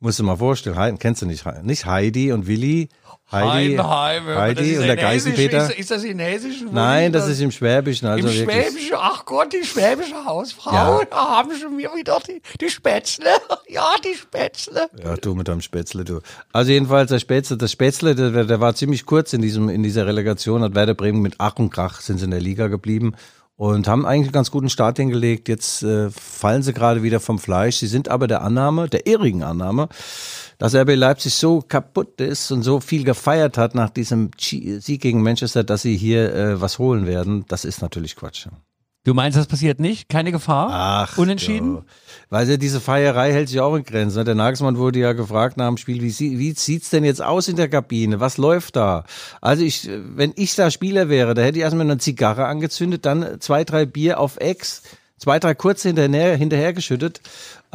Musst du mal vorstellen, Heiden, kennst du nicht, nicht Heidi und Willi? Heidi, Heidenheim, das Heidi und der. Geißenpeter. Ist, ist das in Hessisch? Wo Nein, liegt das ist im Schwäbischen. Also Im wirklich. Schwäbischen, ach Gott, die schwäbische Hausfrau, Ja. da haben schon wir wieder die, die Spätzle. <laughs> Ja, die Spätzle. Ja, du mit deinem Spätzle, du. Also jedenfalls der Spätzle, das Spätzle, der, der war ziemlich kurz in diesem, in dieser Relegation, hat Werder Bremen mit Ach und Krach sind sie in der Liga geblieben und haben eigentlich einen ganz guten Start hingelegt. Jetzt äh, fallen sie gerade wieder vom Fleisch. Sie sind aber der Annahme, der irrigen Annahme, dass RB Leipzig so kaputt ist und so viel gefeiert hat nach diesem Sieg gegen Manchester, dass sie hier äh, was holen werden. Das ist natürlich Quatsch. Du meinst, das passiert nicht? Keine Gefahr? Ach, Unentschieden? ja. Weil ja, diese Feierei hält sich auch in Grenzen. ne? Der Nagelsmann wurde ja gefragt nach dem Spiel, wie, wie sieht's denn jetzt aus in der Kabine? Was läuft da? Also ich, wenn ich da Spieler wäre, da hätte ich erstmal eine Zigarre angezündet, dann zwei, drei Bier auf Ex, zwei, drei kurze hinterher, hinterhergeschüttet.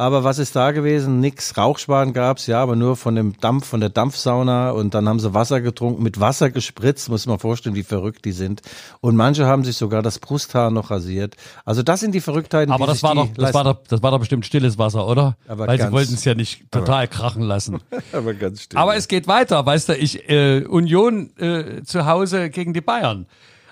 Aber was ist da gewesen? Nix. Rauchschwaden gab's, ja, aber nur von dem Dampf, von der Dampfsauna. Und dann haben sie Wasser getrunken, mit Wasser gespritzt. Muss man vorstellen, wie verrückt die sind. Und manche haben sich sogar das Brusthaar noch rasiert. Also das sind die Verrücktheiten, Aber das war, doch, das, war doch, das war doch bestimmt stilles Wasser, oder? Aber Weil sie ganz- wollten es ja nicht total krachen lassen. <laughs> aber ganz still. Aber es geht weiter, weißt du, ich, äh, Union äh, zu Hause gegen die Bayern.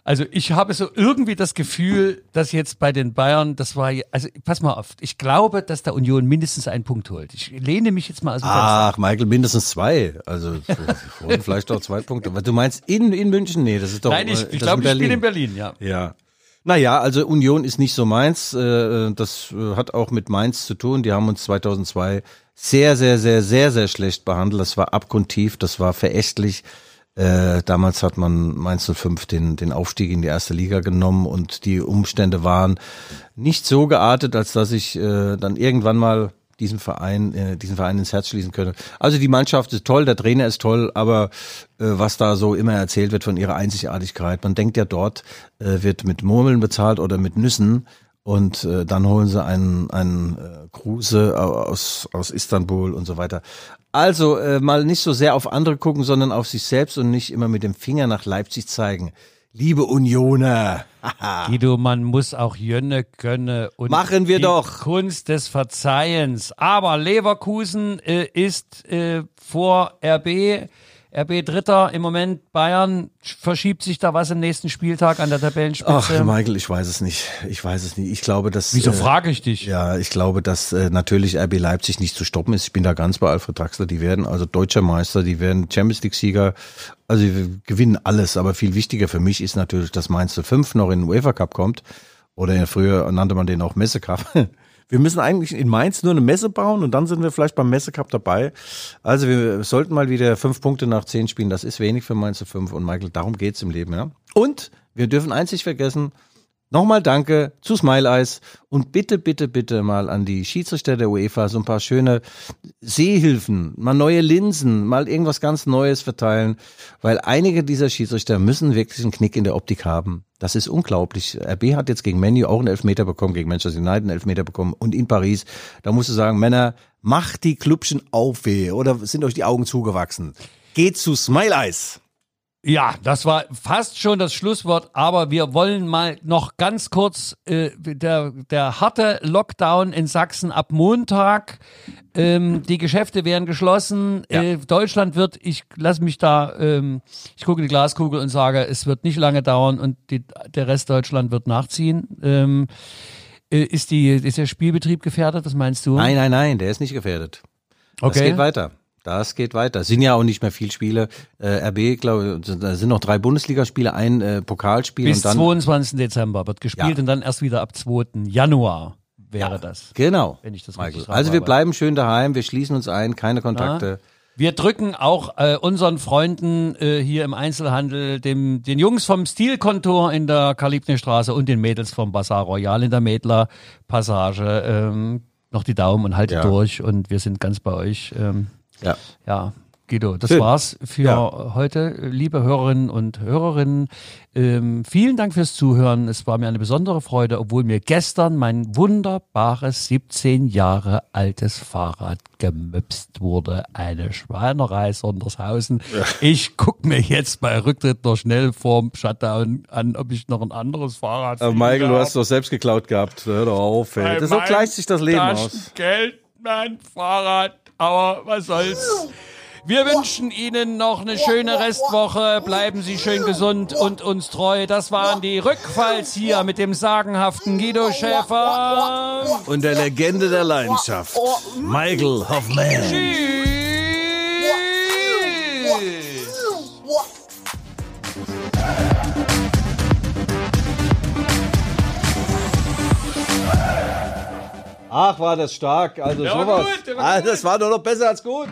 Also ich habe so irgendwie das Gefühl, dass jetzt bei den Bayern, das war, also pass mal auf, ich glaube, dass der Union mindestens einen Punkt holt. Ich lehne mich jetzt mal aus dem Fenster. Ach, Michael, mindestens zwei. Also <laughs> vielleicht auch zwei Punkte. Aber du meinst in, in München? Nee, das ist doch. Nein, ich, äh, ich glaube, ich spiele in Berlin, ja. Ja. Naja, also Union ist nicht so meins. Äh, Das äh, hat auch mit Mainz zu tun. Die haben uns 2002 sehr, sehr, sehr, sehr, sehr schlecht behandelt. Das war abgrundtief, das war verächtlich. Äh, damals hat man Mainz 05 den, den Aufstieg in die erste Liga genommen und die Umstände waren nicht so geartet, als dass ich äh, dann irgendwann mal diesen Verein, äh, diesen Verein ins Herz schließen könnte. Also die Mannschaft ist toll, der Trainer ist toll, aber äh, was da so immer erzählt wird von ihrer Einzigartigkeit, man denkt ja dort äh, wird mit Murmeln bezahlt oder mit Nüssen und äh, dann holen sie einen, einen äh, Kruse aus, aus Istanbul und so weiter. Also äh, mal nicht so sehr auf andere gucken, sondern auf sich selbst und nicht immer mit dem Finger nach Leipzig zeigen. Liebe Unioner, <laughs> Guido, man muss auch Jönne können und Machen wir die doch. Kunst des Verzeihens. Aber Leverkusen äh, ist äh, vor RB, RB Dritter im Moment. Bayern verschiebt sich da was im nächsten Spieltag an der Tabellenspitze. Ach, Michael, ich weiß es nicht. Ich weiß es nicht. Ich glaube, dass. Wieso äh, frage ich dich? Ja, ich glaube, dass äh, natürlich RB Leipzig nicht zu stoppen ist. Ich bin da ganz bei Alfred Draxler. Die werden also deutscher Meister, die werden Champions League Sieger. Also gewinnen alles. Aber viel wichtiger für mich ist natürlich, dass Mainz 05 noch in den UEFA Cup kommt. Oder früher nannte man den auch Messe Cup. <laughs> Wir müssen eigentlich in Mainz nur eine Messe bauen und dann sind wir vielleicht beim Messe Cup dabei. Also wir sollten mal wieder fünf Punkte nach zehn spielen. Das ist wenig für Mainz 05 und Michael. Darum geht's im Leben, ja. Und wir dürfen nicht vergessen. Nochmal danke zu Smile Eyes und bitte, bitte, bitte mal an die Schiedsrichter der UEFA so ein paar schöne Sehhilfen, mal neue Linsen, mal irgendwas ganz Neues verteilen, weil einige dieser Schiedsrichter müssen wirklich einen Knick in der Optik haben. Das ist unglaublich. RB hat jetzt gegen Menu auch einen Elfmeter bekommen, gegen Manchester United einen Elfmeter bekommen und in Paris. Da musst du sagen, Männer, macht die Klubschen auf weh oder sind euch die Augen zugewachsen? Geht zu Smile Eyes. Ja, das war fast schon das Schlusswort, aber wir wollen mal noch ganz kurz äh, der, der harte Lockdown in Sachsen ab Montag. Ähm, die Geschäfte werden geschlossen. Äh, Deutschland wird, ich lasse mich da, ähm, ich gucke die Glaskugel und sage, es wird nicht lange dauern und die, der Rest Deutschland wird nachziehen. Ähm, äh, ist, die, ist der Spielbetrieb gefährdet? Was meinst du? Nein, nein, nein, der ist nicht gefährdet. Okay. geht weiter. Das geht weiter. Es sind ja auch nicht mehr viel Spiele. Äh, RB, glaube ich, da sind noch drei Bundesligaspiele, ein äh, Pokalspiel Bis und dann. 22. Dezember wird gespielt Ja. und dann erst wieder ab 2. Januar wäre das. Genau. Wenn ich das Michael. richtig Also wir bleiben schön daheim, wir schließen uns ein, keine Kontakte. Wir drücken auch äh, unseren Freunden äh, hier im Einzelhandel, dem, den Jungs vom Stilkontor in der Kalibnerstraße und den Mädels vom Bazaar Royal in der Mädler Passage ähm, noch die Daumen und haltet Ja. durch und wir sind ganz bei euch. Ähm, Ja. ja, Guido, das Schön. war's für Ja. heute, liebe Hörerinnen und Hörerinnen. Ähm, vielen Dank fürs Zuhören. Es war mir eine besondere Freude, obwohl mir gestern mein wunderbares 17 Jahre altes Fahrrad gemüpst wurde. Eine Schweinerei Sondershausen. Ich guck mir jetzt bei Rücktritt noch schnell vorm Shutdown an, ob ich noch ein anderes Fahrrad finde. Michael, du hast doch selbst geklaut gehabt. Hör doch auf, ey. Das so gleicht sich das Leben aus. Geld, mein Fahrrad, aber was soll's. Wir wünschen Ihnen noch eine schöne Restwoche. Bleiben Sie schön gesund und uns treu. Das waren die Rückfalls hier mit dem sagenhaften Guido Schäfer. Und der Legende der Leidenschaft, Michael Hoffman. Tschüss. Ach, war das stark. Also war sowas. gut, war ah, das war doch noch besser als gut.